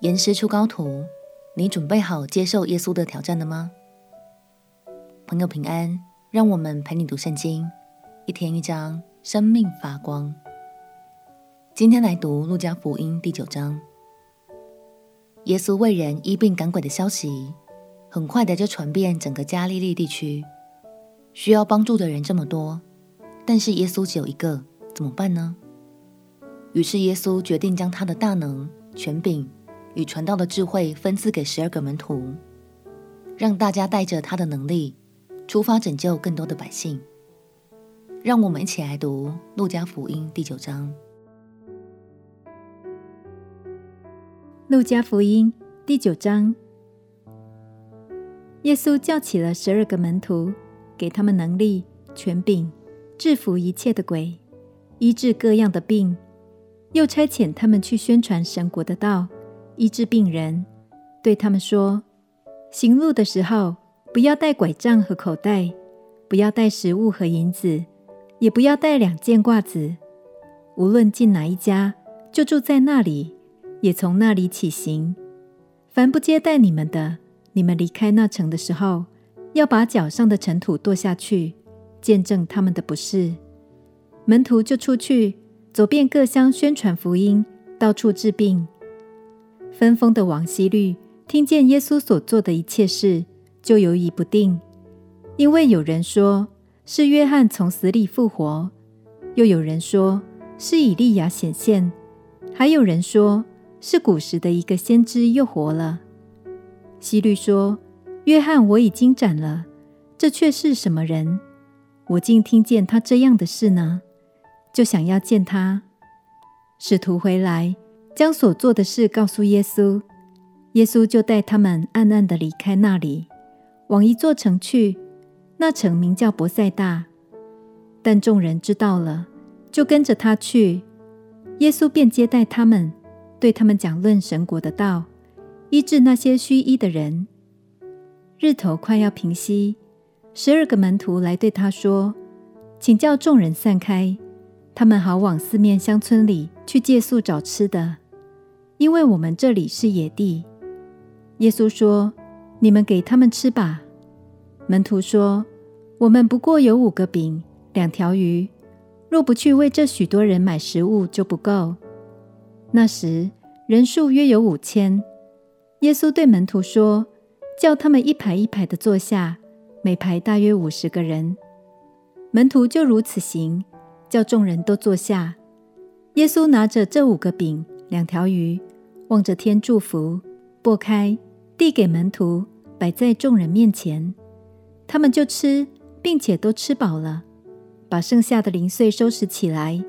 严师出高徒，你准备好接受耶稣的挑战了吗？朋友平安，让我们陪你读圣经，一天一章，生命发光。今天来读路加福音第九章。耶稣为人医病赶鬼的消息，很快的就传遍整个加利利地区。需要帮助的人这么多，但是耶稣只有一个，怎么办呢？于是耶稣决定将他的大能、权柄与传道的智慧分赐给十二个门徒，让大家带着他的能力出发拯救更多的百姓。让我们一起来读《路加福音》第九章。《路加福音》第九章，耶稣叫起了十二个门徒，给他们能力、权柄，制服一切的鬼，医治各样的病。又差遣他们去宣传神国的道，医治病人，对他们说：行路的时候，不要带拐杖和口袋，不要带食物和银子，也不要带两件褂子。无论进哪一家，就住在那里，也从那里起行。凡不接待你们的，你们离开那城的时候，要把脚上的尘土跺下去，见证他们的不是。门徒就出去。走遍各乡，宣传福音，到处治病。分封的王希律听见耶稣所做的一切事，就犹疑不定，因为有人说是约翰从死里复活，又有人说是以利亚显现，还有人说是古时的一个先知又活了。希律说：“约翰我已经斩了，这却是什么人？我竟听见他这样的事呢？”就想要见他。使徒回来，将所做的事告诉耶稣。耶稣就带他们暗暗地离开那里，往一座城去。那城名叫伯赛大。但众人知道了，就跟着他去。耶稣便接待他们，对他们讲论神国的道，医治那些虚医的人。日头快要平西，十二个门徒来对他说：“请叫众人散开。”他们好往四面乡村里去借宿找吃的，因为我们这里是野地。耶稣说：“你们给他们吃吧。”门徒说：“我们不过有五个饼，两条鱼，若不去为这许多人买食物，就不够。”那时人数约有五千。耶稣对门徒说：“叫他们一排一排的坐下，每排大约五十个人。”门徒就如此行。叫众人都坐下。耶稣拿着这五个饼、两条鱼，望着天祝福，拨开，递给门徒，摆在众人面前。他们就吃，并且都吃饱了，把剩下的零碎收拾起来，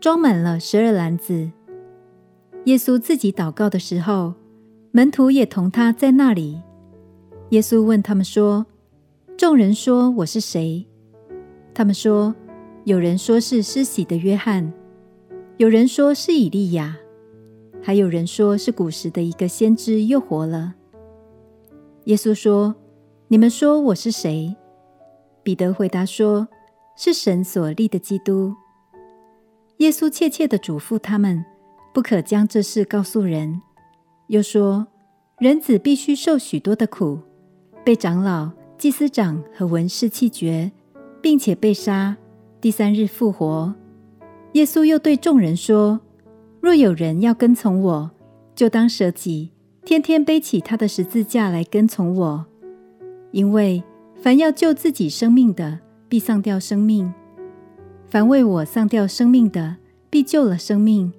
装满了十二篮子。耶稣自己祷告的时候，门徒也同他在那里。耶稣问他们说：“众人说我是谁？”他们说。有人说是施洗的约翰，有人说是以利亚，还有人说是古时的一个先知又活了。耶稣说：“你们说我是谁？”彼得回答说：“是神所立的基督。”耶稣切切地嘱咐他们，不可将这事告诉人，又说：“人子必须受许多的苦，被长老、祭司长和文士弃绝，并且被杀。”第三日复活。耶稣又对众人说：“若有人要跟从我，就当舍己，天天背起他的十字架来跟从我。因为凡要救自己生命的，必丧掉生命；凡为我丧掉生命的，必救了生命。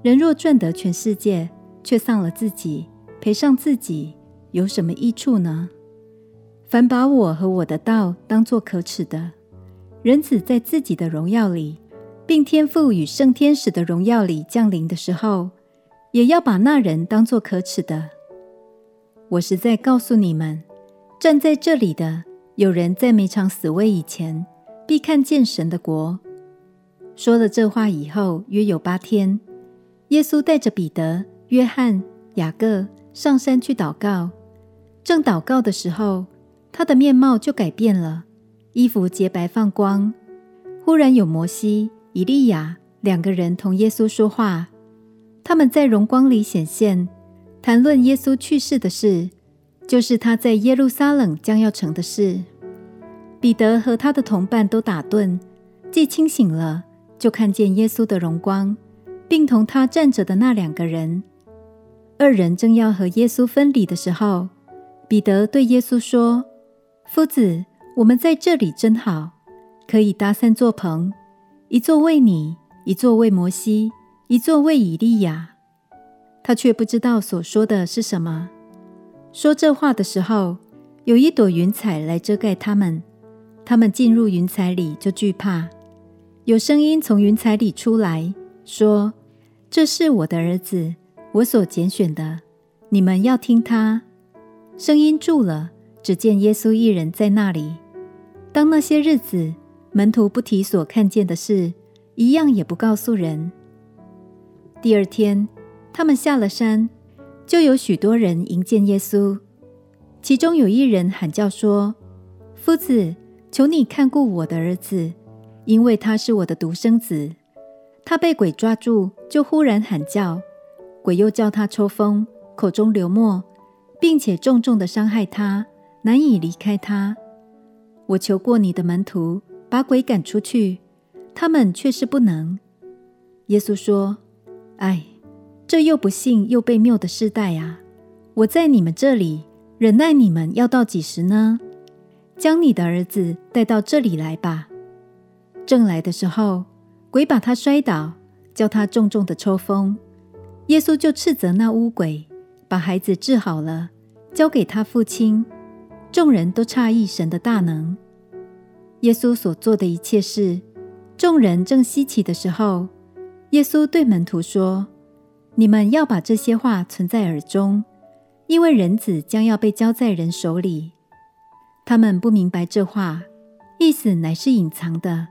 人若赚得全世界，却丧了自己，赔上自己，有什么益处呢？凡把我和我的道当作可耻的，人子在自己的荣耀里，并天父与圣天使的荣耀里降临的时候，也要把那人当作可耻的。我实在告诉你们，站在这里的有人在没尝死味以前，必看见神的国。说了这话以后，约有八天，耶稣带着彼得、约翰、雅各上山去祷告。正祷告的时候，他的面貌就改变了。衣服洁白放光，忽然有摩西、以利亚两个人同耶稣说话。他们在荣光里显现，谈论耶稣去世的事，就是他在耶路撒冷将要成的事。彼得和他的同伴都打盹，既清醒了，就看见耶稣的荣光，并同他站着的那两个人。二人正要和耶稣分离的时候，彼得对耶稣说：“夫子，我们在这里真好，可以搭三座棚，一座为你，一座为摩西，一座为以利亚。”他却不知道所说的是什么。说这话的时候，有一朵云彩来遮盖他们。他们进入云彩里，就惧怕。有声音从云彩里出来，说：“这是我的儿子，我所拣选的，你们要听他。”声音住了，只见耶稣一人在那里。当那些日子，门徒不提所看见的事，一样也不告诉人。第二天，他们下了山，就有许多人迎见耶稣。其中有一人喊叫说：“夫子，求你看顾我的儿子，因为他是我的独生子。他被鬼抓住，就忽然喊叫，鬼又叫他抽风，口中流沫，并且重重的伤害他，难以离开他。我求过你的门徒把鬼赶出去，他们却是不能。”耶稣说：“唉。”这又不信又被谬的世代啊！我在你们这里忍耐你们要到几时呢？将你的儿子带到这里来吧。正来的时候，鬼把他摔倒，叫他重重的抽风。耶稣就斥责那污鬼，把孩子治好了，交给他父亲。众人都诧异神的大能。耶稣所做的一切事，众人正稀奇的时候，耶稣对门徒说。你们要把这些话存在耳中，因为人子将要被交在人手里。他们不明白这话，意思乃是隐藏的，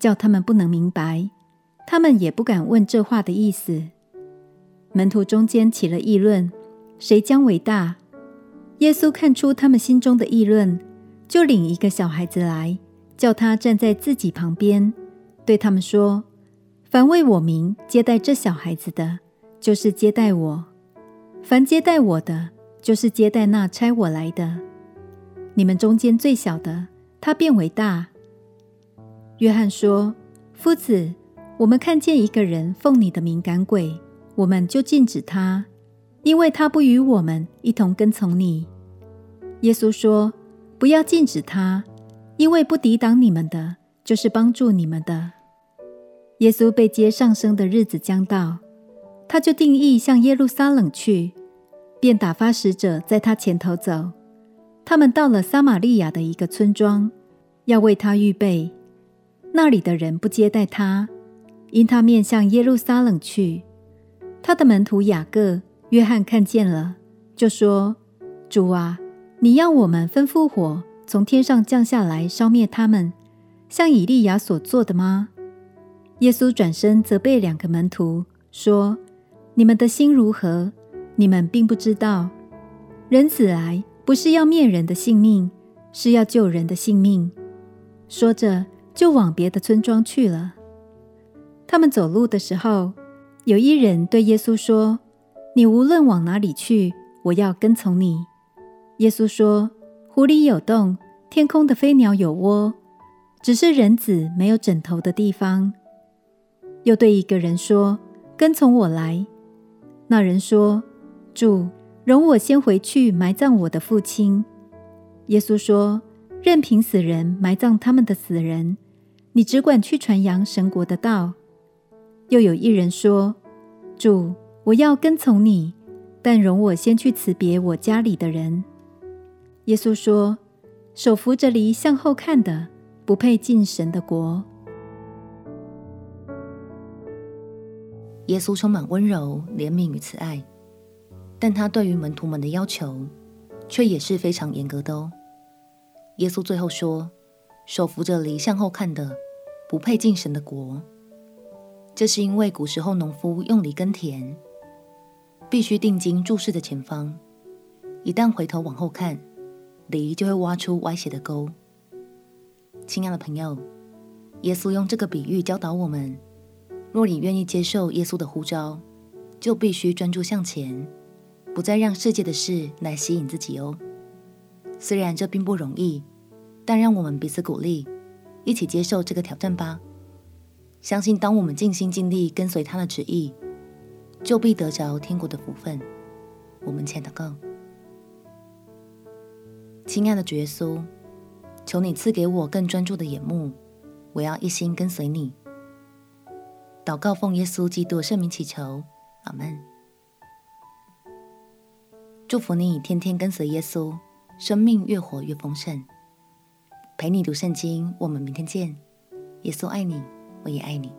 叫他们不能明白。他们也不敢问这话的意思。门徒中间起了议论，谁将为大？耶稣看出他们心中的议论，就领一个小孩子来，叫他站在自己旁边，对他们说：“凡为我名接待这小孩子的。”就是接待我，凡接待我的，就是接待那差我来的。你们中间最小的，他便为大。约翰说：“夫子，我们看见一个人奉你的名赶鬼，我们就禁止他，因为他不与我们一同跟从你。”耶稣说：“不要禁止他，因为不抵挡你们的，就是帮助你们的。”耶稣被接上升的日子将到。他就定义向耶路撒冷去，便打发使者在他前头走。他们到了撒玛利亚的一个村庄，要为他预备。那里的人不接待他，因他面向耶路撒冷去。他的门徒雅各、约翰看见了，就说：“主啊，你要我们吩咐火从天上降下来烧灭他们，像以利亚所做的吗？”耶稣转身责备两个门徒，说。你们的心如何？你们并不知道。人子来不是要灭人的性命，是要救人的性命。说着，就往别的村庄去了。他们走路的时候，有一人对耶稣说：“你无论往哪里去，我要跟从你。”耶稣说：“湖里有洞，天空的飞鸟有窝，只是人子没有枕头的地方。”又对一个人说：“跟从我来。”那人说：“主，容我先回去埋葬我的父亲。”耶稣说：“任凭死人埋葬他们的死人，你只管去传扬神国的道。”又有一人说：“主，我要跟从你，但容我先去辞别我家里的人。”耶稣说：“手扶着犁向后看的，不配进神的国。”耶稣充满温柔、怜悯与慈爱，但他对于门徒们的要求却也是非常严格的哦。耶稣最后说：“手扶着犁向后看的，不配进神的国。”这是因为古时候农夫用犁耕田，必须定睛注视着前方，一旦回头往后看，犁就会挖出歪斜的沟。亲爱的朋友，耶稣用这个比喻教导我们。若你愿意接受耶稣的呼召，就必须专注向前，不再让世界的事来吸引自己哦。虽然这并不容易，但让我们彼此鼓励，一起接受这个挑战吧。相信当我们尽心尽力跟随他的旨意，就必得着天国的福分。我们前祷告，亲爱的主耶稣，求你赐给我更专注的眼目，我要一心跟随你。祷告奉耶稣基督圣名祈求，阿门。祝福你天天跟随耶稣，生命越活越丰盛。陪你读圣经，我们明天见。耶稣爱你，我也爱你。